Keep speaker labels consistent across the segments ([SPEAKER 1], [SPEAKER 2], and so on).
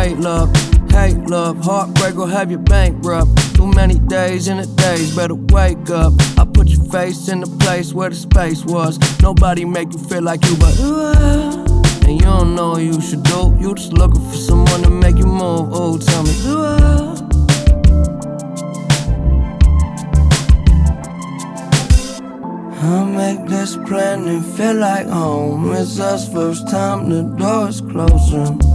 [SPEAKER 1] Away, love. Hate, love. Heartbreak will have you bankrupt. Too many days in a days, better wake up. I put your face in the place where the space was. Nobody make you feel like you, but uh, and you don't know what you should do. You just looking for someone to make you move. Oh, tell me, do I? Make this plan and feel like home. It's us first time, the door is closing.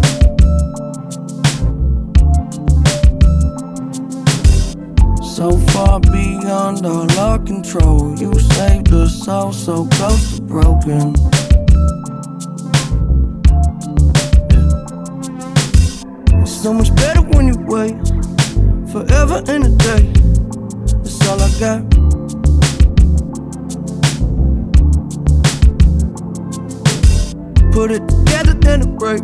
[SPEAKER 1] So far beyond all our control. You saved us all so close to broken. It's so much better when you wait forever in a day. That's all I got. put it together, then it break.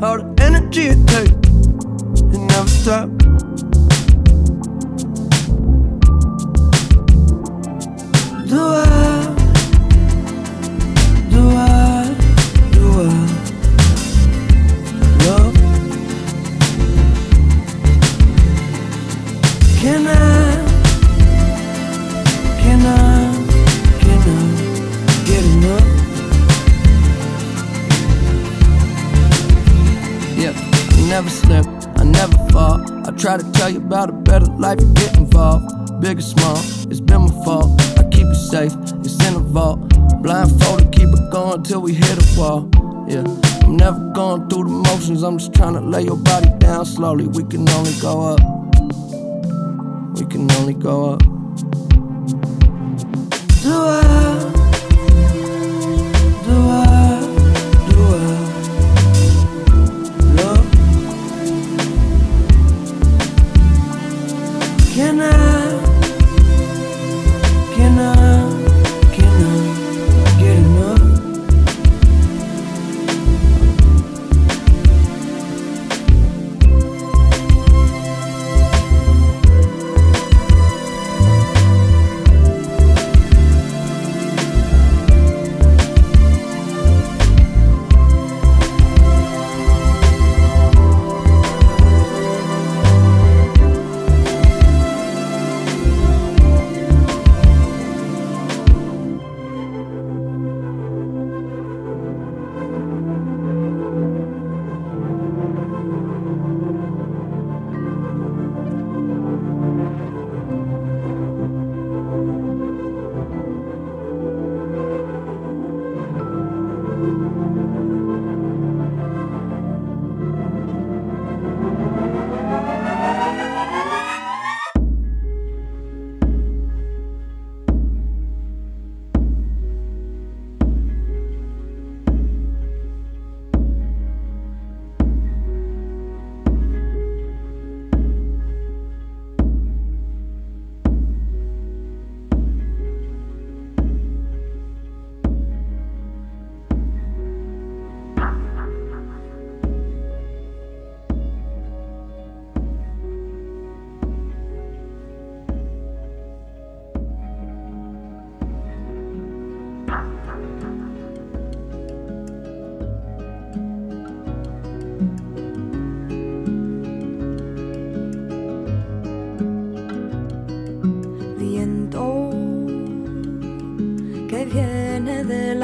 [SPEAKER 1] All the energy it takes, it never stop. Never slip, I never fall. I try to tell you about a better life, you get involved. Big or small, it's been my fault. Safe, it's in a vault. Blindfolded, keep it going till we hit a wall. Yeah, I'm never going through the motions, I'm just trying to lay your body down slowly. We can only go up. We can only go up. Do I?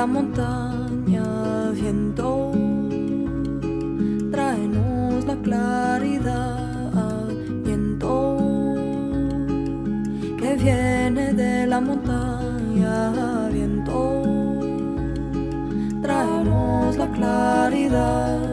[SPEAKER 2] La montaña, viento, tráenos la claridad, viento que viene de la montaña, viento, tráenos la claridad.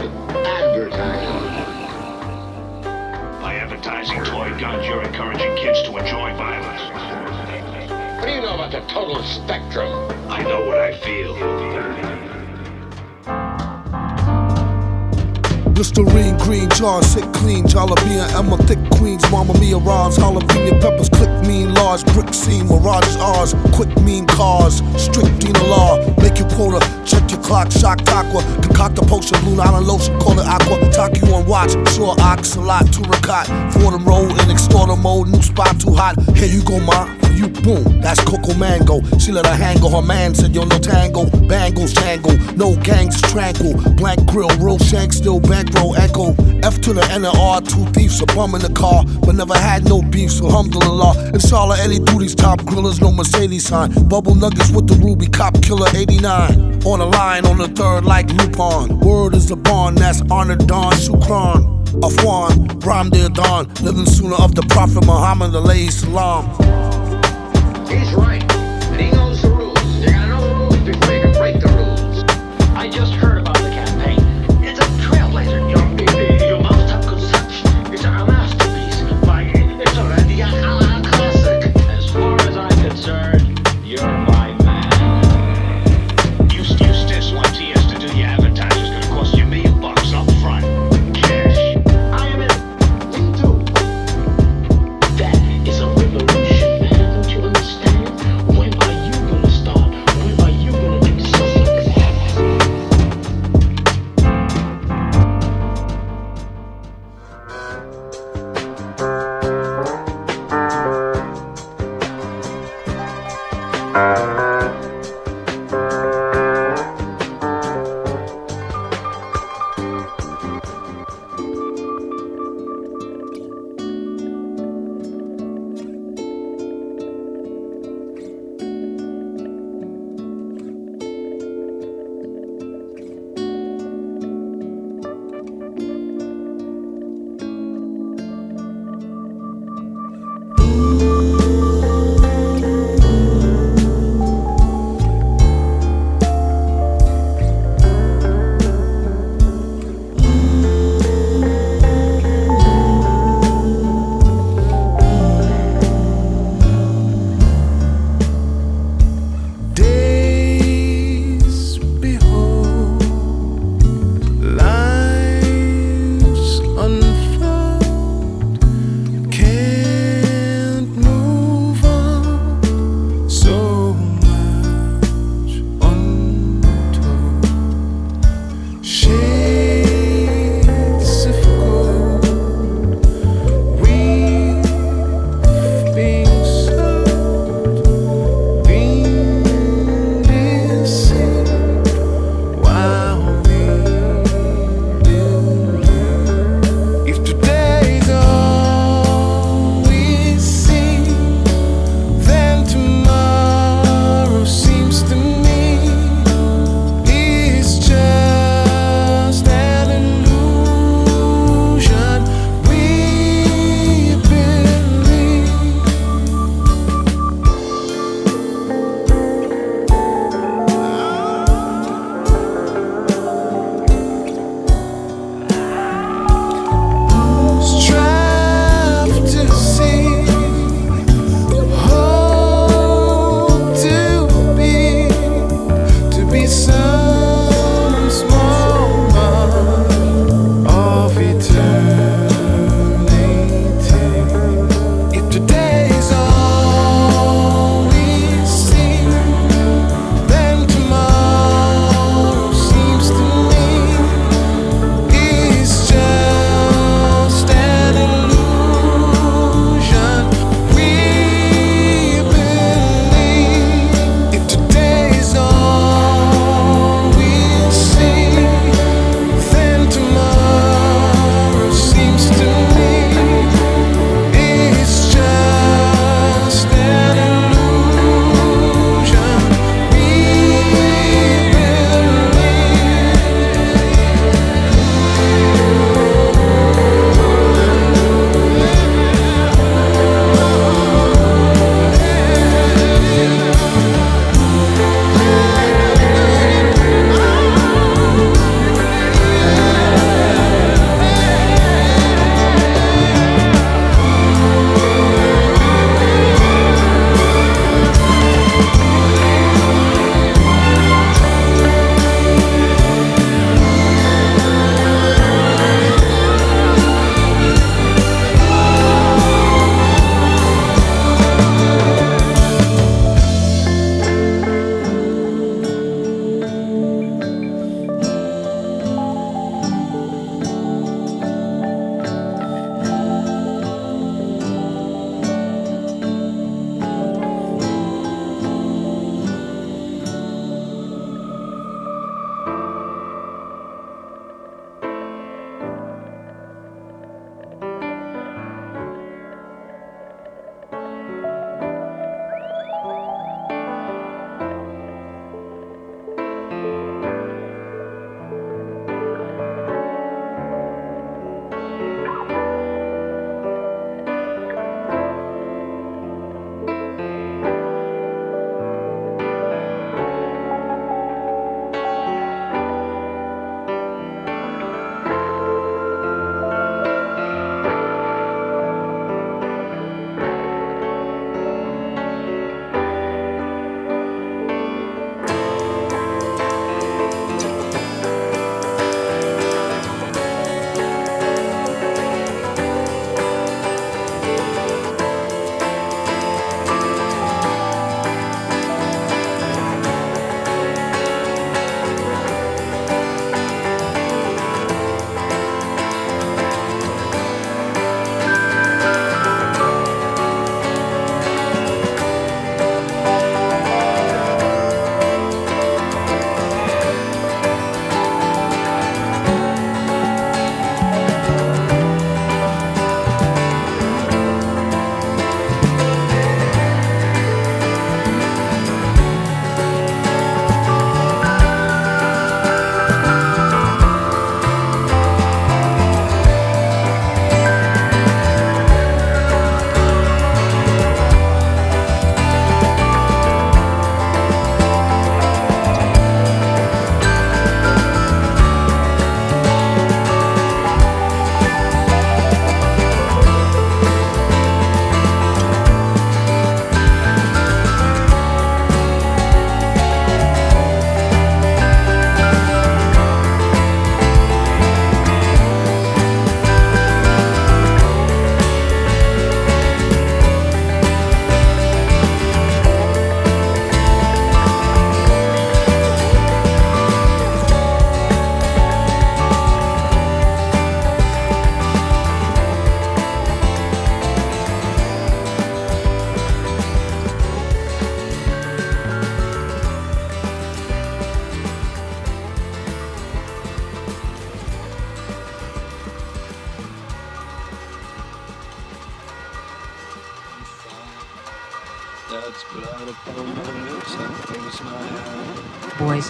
[SPEAKER 3] Advertising.
[SPEAKER 4] By advertising toy guns, you're encouraging kids to enjoy violence.
[SPEAKER 3] What do you know about the total spectrum?
[SPEAKER 4] I know what I feel.
[SPEAKER 5] Listerine, green jars, sick clean, jalapeno, Emma, thick queens, Mama Mia, Ron's, jalapeno peppers, click mean, large brick scene, mirages ours, quick mean cars, strict Dina law, make you quota, check your clock, shock aqua, concoct a potion, blue island lotion, call it aqua, talk you on watch, sure ox, a lot, turicot, Fordham road in extorter mode, new spot too hot, here you go, ma, you, boom, that's Coco Mango, she let her hang go, her man said, yo, no tango, bangles tango, no gangs, tranquil, blank grill, real shank, still bankroll, echo, F to the N and R, two thieves, a bum in the car, but never had no beef, so alhamdulillah, inshallah, any duties, top grillers, no Mercedes sign, bubble nuggets with the ruby, cop killer 89, on the line, on the third, like Lupon, word is the bond, that's honor Don Shukran, Afwan, Ramadan, living Sunnah of the Prophet Muhammad, alayhi salam.
[SPEAKER 3] He's right,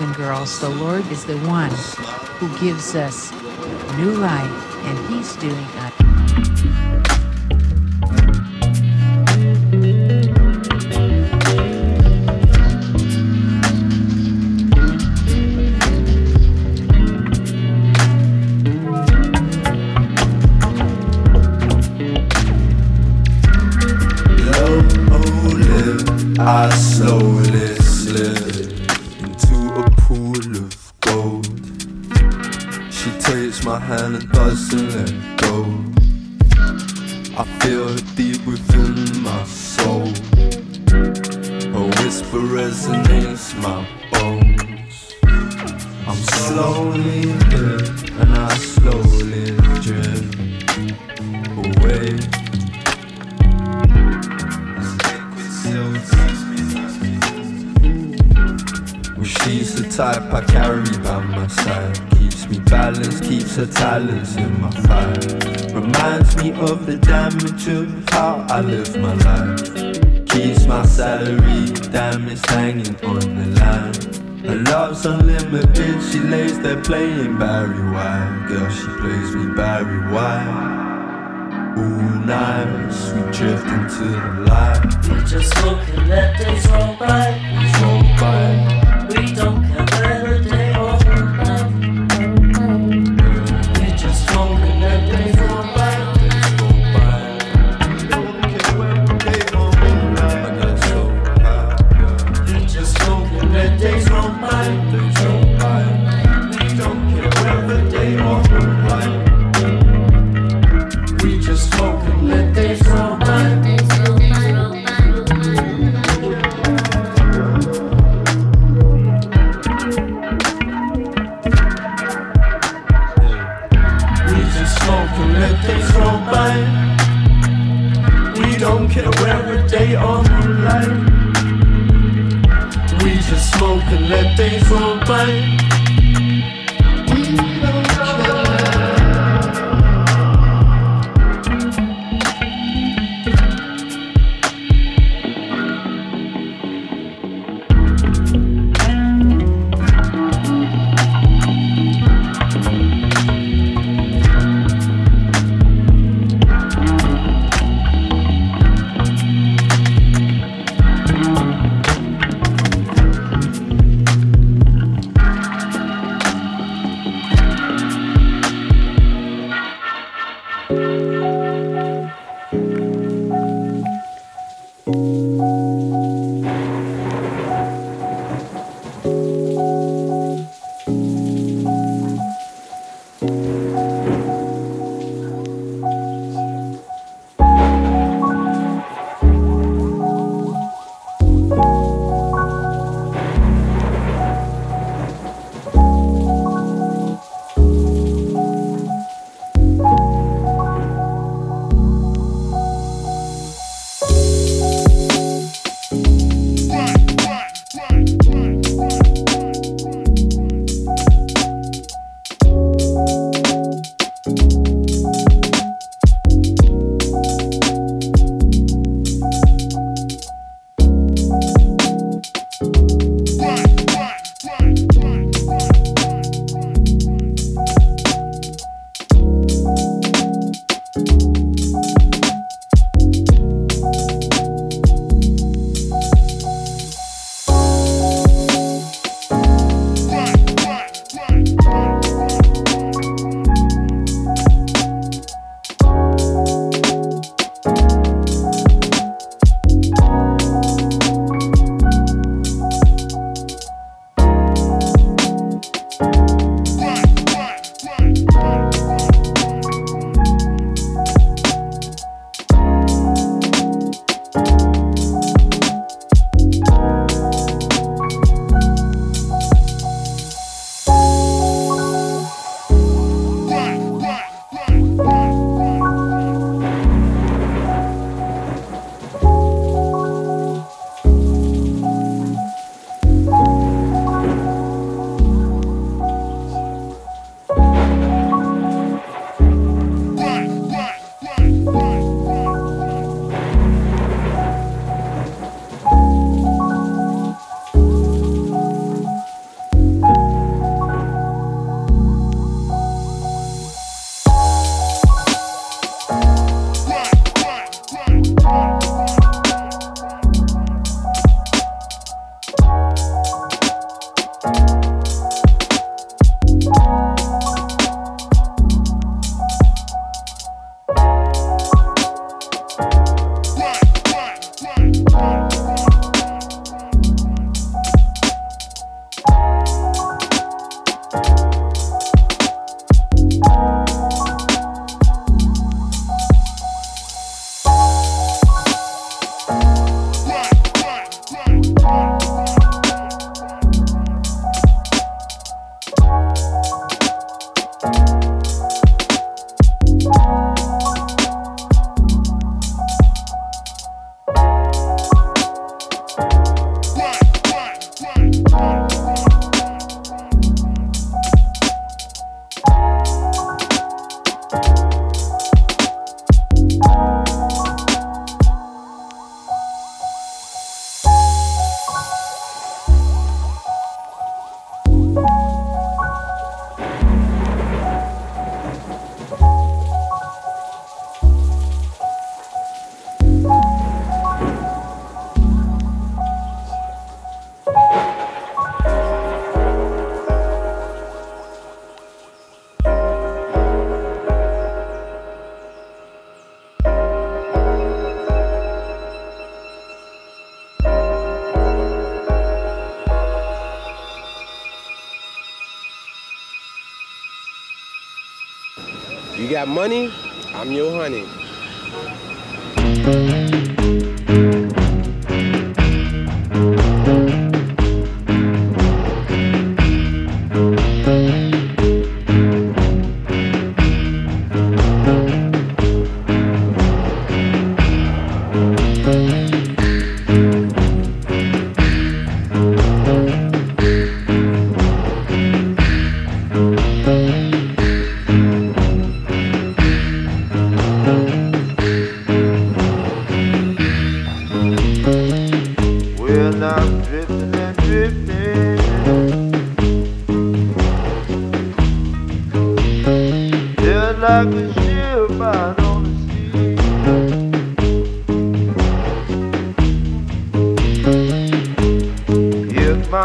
[SPEAKER 3] and
[SPEAKER 6] girls, the Lord is the one who gives us new life, and He's doing
[SPEAKER 7] us. girl, she plays me Barry White. Ooh, nice, we drift into the light.
[SPEAKER 8] We just look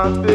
[SPEAKER 9] my